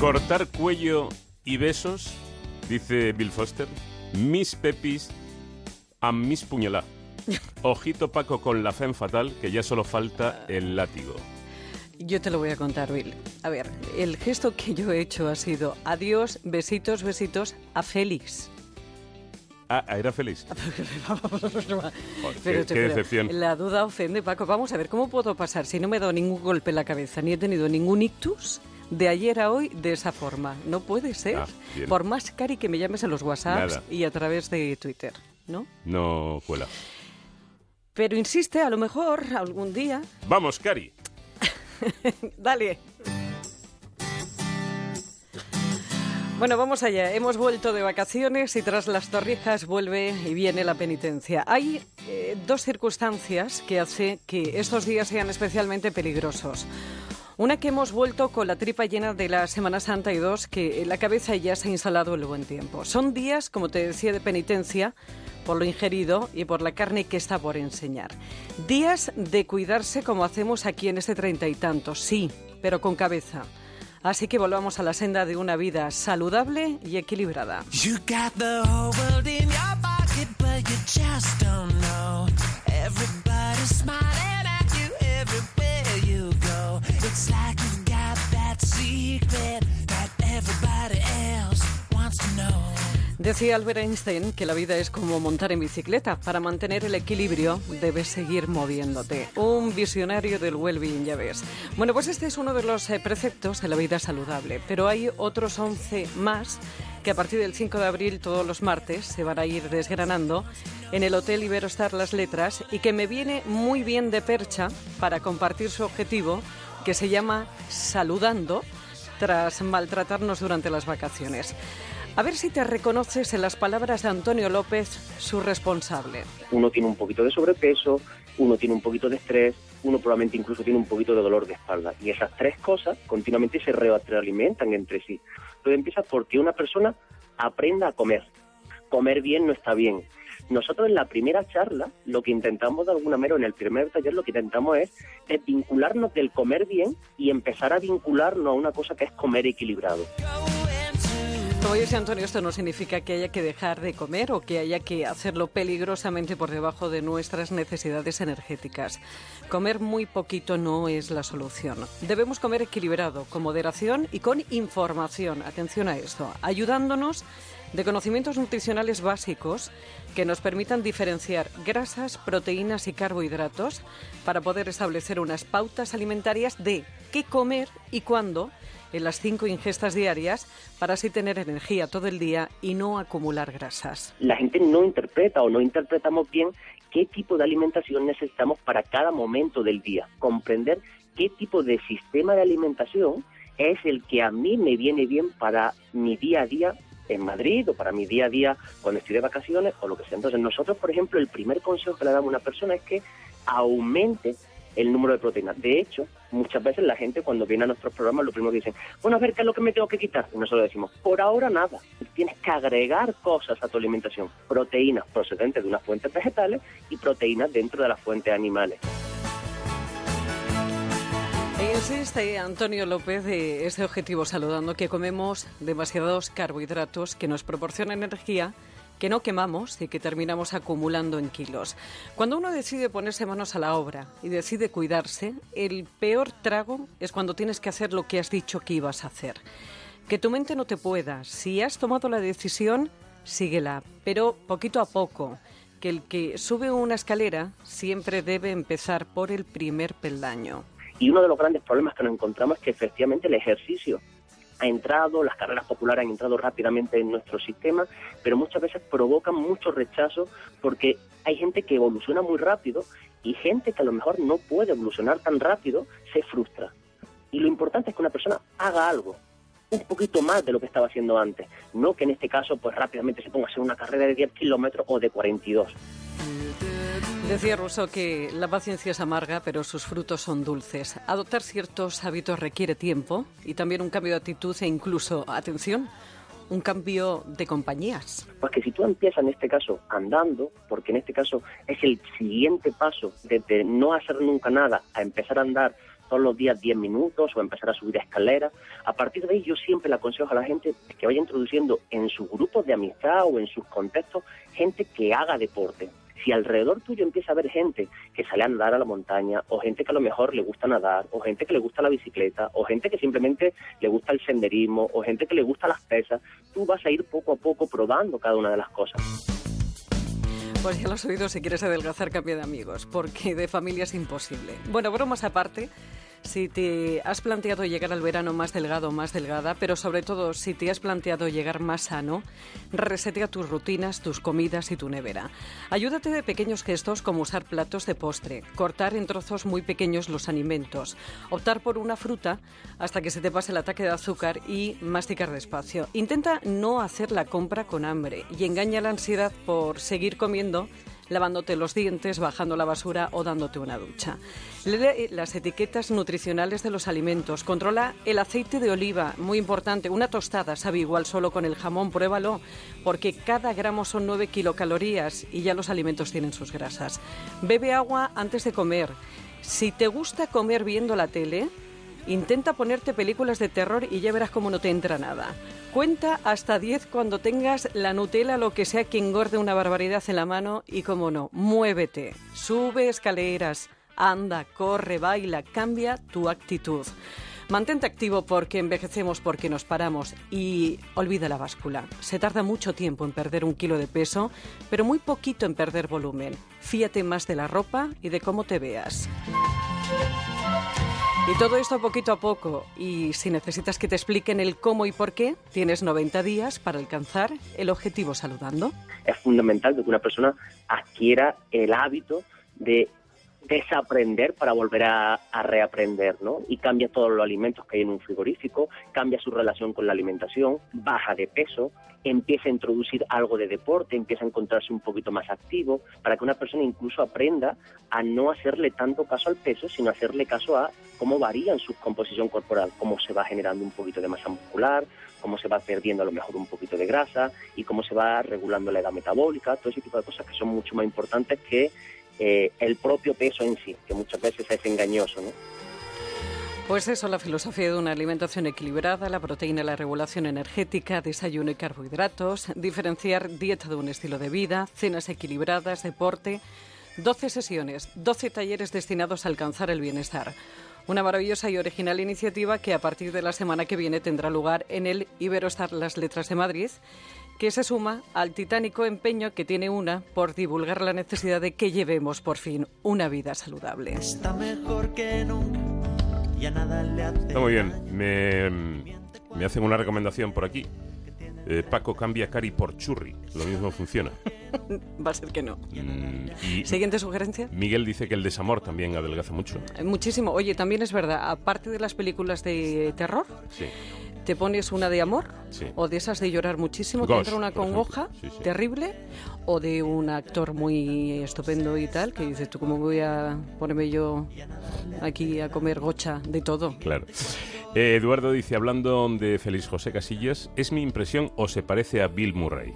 Cortar cuello y besos, dice Bill Foster. Mis pepis a mis puñalá. Ojito Paco con la fe fatal, que ya solo falta el látigo. Yo te lo voy a contar, Bill. A ver, el gesto que yo he hecho ha sido adiós, besitos, besitos a Félix. Ah, era feliz. Pero qué, qué decepción. La duda ofende, Paco. Vamos a ver, ¿cómo puedo pasar si no me he dado ningún golpe en la cabeza ni he tenido ningún ictus de ayer a hoy de esa forma? No puede ser. Ah. Por más cari que me llames en los WhatsApps Nada. y a través de Twitter, ¿no? No cuela. Pero insiste, a lo mejor algún día. Vamos, Cari. Dale. Bueno, vamos allá. Hemos vuelto de vacaciones y tras las torrijas vuelve y viene la penitencia. Hay eh, dos circunstancias que hacen que estos días sean especialmente peligrosos. Una que hemos vuelto con la tripa llena de la Semana Santa y dos que en la cabeza ya se ha instalado el buen tiempo. Son días, como te decía, de penitencia por lo ingerido y por la carne que está por enseñar. Días de cuidarse como hacemos aquí en este treinta y tantos, sí, pero con cabeza. Así que volvamos a la senda de una vida saludable y equilibrada. You Decía Albert Einstein que la vida es como montar en bicicleta. Para mantener el equilibrio debes seguir moviéndote. Un visionario del well-being, ya ves. Bueno, pues este es uno de los eh, preceptos de la vida saludable. Pero hay otros 11 más que a partir del 5 de abril, todos los martes, se van a ir desgranando en el Hotel Iberostar Las Letras y que me viene muy bien de percha para compartir su objetivo, que se llama Saludando tras maltratarnos durante las vacaciones. A ver si te reconoces en las palabras de Antonio López, su responsable. uno tiene un poquito de sobrepeso, uno tiene un poquito de estrés, uno probablemente incluso tiene un poquito de dolor de espalda. Y esas tres cosas continuamente se retroalimentan entre sí. Todo empieza porque una persona aprenda a comer. Comer bien no está bien. Nosotros en la primera charla, lo que intentamos de alguna manera, en el primer taller, lo que intentamos es desvincularnos del comer bien y empezar a vincularnos a una cosa que es comer equilibrado. Dice Antonio, esto no significa que haya que dejar de comer o que haya que hacerlo peligrosamente por debajo de nuestras necesidades energéticas. Comer muy poquito no es la solución. Debemos comer equilibrado, con moderación y con información. Atención a esto, ayudándonos de conocimientos nutricionales básicos que nos permitan diferenciar grasas, proteínas y carbohidratos para poder establecer unas pautas alimentarias de qué comer y cuándo en las cinco ingestas diarias para así tener energía todo el día y no acumular grasas. la gente no interpreta o no interpretamos bien qué tipo de alimentación necesitamos para cada momento del día. Comprender qué tipo de sistema de alimentación es el que a mí me viene bien para mi día a día en Madrid o para mi día a día cuando estoy de vacaciones o lo que sea. Entonces nosotros, por ejemplo, el primer consejo que le damos a una persona es que aumente el número de proteínas. De hecho, muchas veces la gente cuando viene a nuestros programas lo primero que dicen, bueno, a ver, ¿qué es lo que me tengo que quitar? Y nosotros decimos, por ahora nada. Tienes que agregar cosas a tu alimentación. Proteínas procedentes de unas fuentes vegetales y proteínas dentro de las fuentes animales. Insiste Antonio López de este objetivo saludando que comemos demasiados carbohidratos que nos proporcionan energía que no quemamos y que terminamos acumulando en kilos. Cuando uno decide ponerse manos a la obra y decide cuidarse, el peor trago es cuando tienes que hacer lo que has dicho que ibas a hacer. Que tu mente no te pueda. Si has tomado la decisión, síguela, pero poquito a poco. Que el que sube una escalera siempre debe empezar por el primer peldaño. Y uno de los grandes problemas que nos encontramos es que efectivamente el ejercicio ha entrado, las carreras populares han entrado rápidamente en nuestro sistema, pero muchas veces provocan mucho rechazo porque hay gente que evoluciona muy rápido y gente que a lo mejor no puede evolucionar tan rápido se frustra. Y lo importante es que una persona haga algo, un poquito más de lo que estaba haciendo antes, no que en este caso pues rápidamente se ponga a hacer una carrera de 10 kilómetros o de 42. Decía Rousseau que la paciencia es amarga, pero sus frutos son dulces. Adoptar ciertos hábitos requiere tiempo y también un cambio de actitud e incluso, atención, un cambio de compañías. Porque si tú empiezas en este caso andando, porque en este caso es el siguiente paso desde no hacer nunca nada a empezar a andar todos los días 10 minutos o empezar a subir escaleras. A partir de ahí yo siempre le aconsejo a la gente que vaya introduciendo en sus grupos de amistad o en sus contextos gente que haga deporte. Si alrededor tuyo empieza a haber gente que sale a nadar a la montaña, o gente que a lo mejor le gusta nadar, o gente que le gusta la bicicleta, o gente que simplemente le gusta el senderismo, o gente que le gusta las pesas, tú vas a ir poco a poco probando cada una de las cosas. Pues ya lo has oído, si quieres adelgazar, cambia de amigos, porque de familia es imposible. Bueno, bromas aparte, si te has planteado llegar al verano más delgado más delgada, pero sobre todo si te has planteado llegar más sano, resetea tus rutinas, tus comidas y tu nevera. Ayúdate de pequeños gestos como usar platos de postre, cortar en trozos muy pequeños los alimentos, optar por una fruta hasta que se te pase el ataque de azúcar y masticar despacio. Intenta no hacer la compra con hambre y engaña la ansiedad por seguir comiendo lavándote los dientes, bajando la basura o dándote una ducha. Lee las etiquetas nutricionales de los alimentos. Controla el aceite de oliva, muy importante. Una tostada sabe igual solo con el jamón, pruébalo, porque cada gramo son 9 kilocalorías y ya los alimentos tienen sus grasas. Bebe agua antes de comer. Si te gusta comer viendo la tele, Intenta ponerte películas de terror y ya verás cómo no te entra nada. Cuenta hasta 10 cuando tengas la Nutella, lo que sea que engorde una barbaridad en la mano y, como no, muévete, sube escaleras, anda, corre, baila, cambia tu actitud. Mantente activo porque envejecemos, porque nos paramos y olvida la báscula. Se tarda mucho tiempo en perder un kilo de peso, pero muy poquito en perder volumen. Fíate más de la ropa y de cómo te veas. Y todo esto poquito a poco. Y si necesitas que te expliquen el cómo y por qué, tienes 90 días para alcanzar el objetivo saludando. Es fundamental que una persona adquiera el hábito de desaprender para volver a, a, reaprender, ¿no? Y cambia todos los alimentos que hay en un frigorífico, cambia su relación con la alimentación, baja de peso, empieza a introducir algo de deporte, empieza a encontrarse un poquito más activo, para que una persona incluso aprenda a no hacerle tanto caso al peso, sino hacerle caso a cómo varía en su composición corporal, cómo se va generando un poquito de masa muscular, cómo se va perdiendo a lo mejor un poquito de grasa y cómo se va regulando la edad metabólica, todo ese tipo de cosas que son mucho más importantes que eh, el propio peso en sí, que muchas veces es engañoso, ¿no? Pues eso, la filosofía de una alimentación equilibrada, la proteína, la regulación energética, desayuno y carbohidratos, diferenciar dieta de un estilo de vida, cenas equilibradas, deporte, 12 sesiones, 12 talleres destinados a alcanzar el bienestar. Una maravillosa y original iniciativa que a partir de la semana que viene tendrá lugar en el Iberostar Las Letras de Madrid que se suma al titánico empeño que tiene una por divulgar la necesidad de que llevemos por fin una vida saludable. Está mejor que nunca. Ya nada le hace Está muy bien. Me, me hacen una recomendación por aquí. Eh, Paco cambia cari por churri. Lo mismo funciona. Va a ser que no. Mm, y Siguiente sugerencia. Miguel dice que el desamor también adelgaza mucho. Eh, Muchísimo. Oye, también es verdad, aparte de las películas de terror, Sí. Te pones una de amor Sí. o de esas de llorar muchísimo, Ghost, entra una congoja Sí, sí. terrible, o de un actor muy estupendo y tal, que dices, ¿tú cómo voy a ponerme yo aquí a comer gocha de todo? Claro. Eh, Eduardo dice, hablando de Félix José Casillas, ¿es mi impresión o se parece a Bill Murray?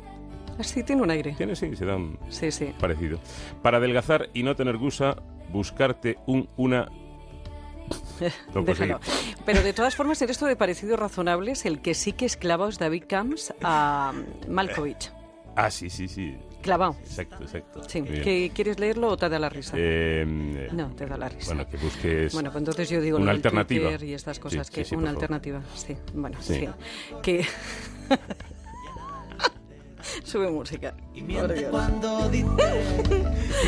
Así tiene un aire. Tiene, sí, se dan Sí, sí. parecido. Para adelgazar y no tener gusa, buscarte un, una... Déjalo. Pero de todas formas, en esto de parecidos razonables, el que sí que es clavado es David Camps a Malkovich. Ah, sí, sí, sí. Clavado. Exacto, exacto. Sí. ¿Que ¿Quieres leerlo o te da la risa? Eh, No, te da la risa. Bueno, que busques... Bueno, pues entonces yo digo una alternativa. Y estas cosas Sí, que sí, sí, una alternativa, sí. Bueno, sí. Que sube música. Y Por miente Dios. cuando dice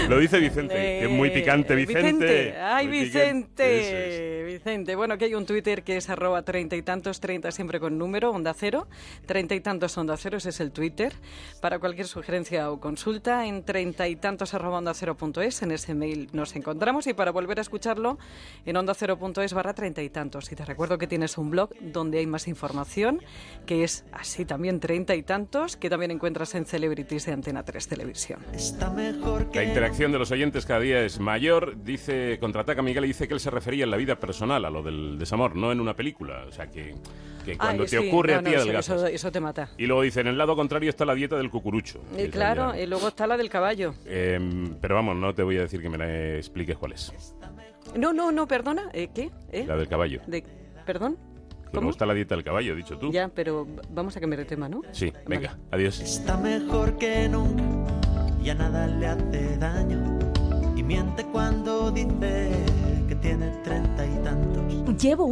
Lo dice Vicente, que es muy picante, Eh, Vicente. ¡Ay, Muy picante. Eso Vicente! Vicente. Bueno, que hay un Twitter que es arroba treinta y tantos, treinta siempre con número, onda cero. Treinta y tantos onda cero, ese es el Twitter. Para cualquier sugerencia o consulta, en treinta y tantos arroba onda cero punto es, en ese mail nos encontramos. Y para volver a escucharlo, en onda cero punto es barra treinta y tantos. Y te recuerdo que tienes un blog donde hay más información, que es así también treinta y tantos, que también encuentras en Celebrities de Antena 3 Televisión. está mejor que La interacción de los oyentes cada día es mayor. Dice, contraataca Miguel y dice que él se refería en la vida personal a lo del desamor, no en una película. O sea, que, que cuando Ay, te sí, ocurre no, a ti no, eso- adelgazas. eso, eso te mata. Y luego dice, en el lado contrario está la dieta del cucurucho. Y claro, ya- y luego está la del caballo. Em, pero vamos, no te voy a decir que me la expliques cuál es. No, no, no, perdona. ¿eh, ¿Qué? ¿Eh? La del caballo. De, ¿Perdón? Que me gusta la dieta del caballo, dicho tú. Ya, pero vamos a cambiar de tema, ¿no? Sí, venga, adiós. Está mejor que nunca y a nada le hace daño. Y miente cuando dice que tiene treinta y tantos. Llevo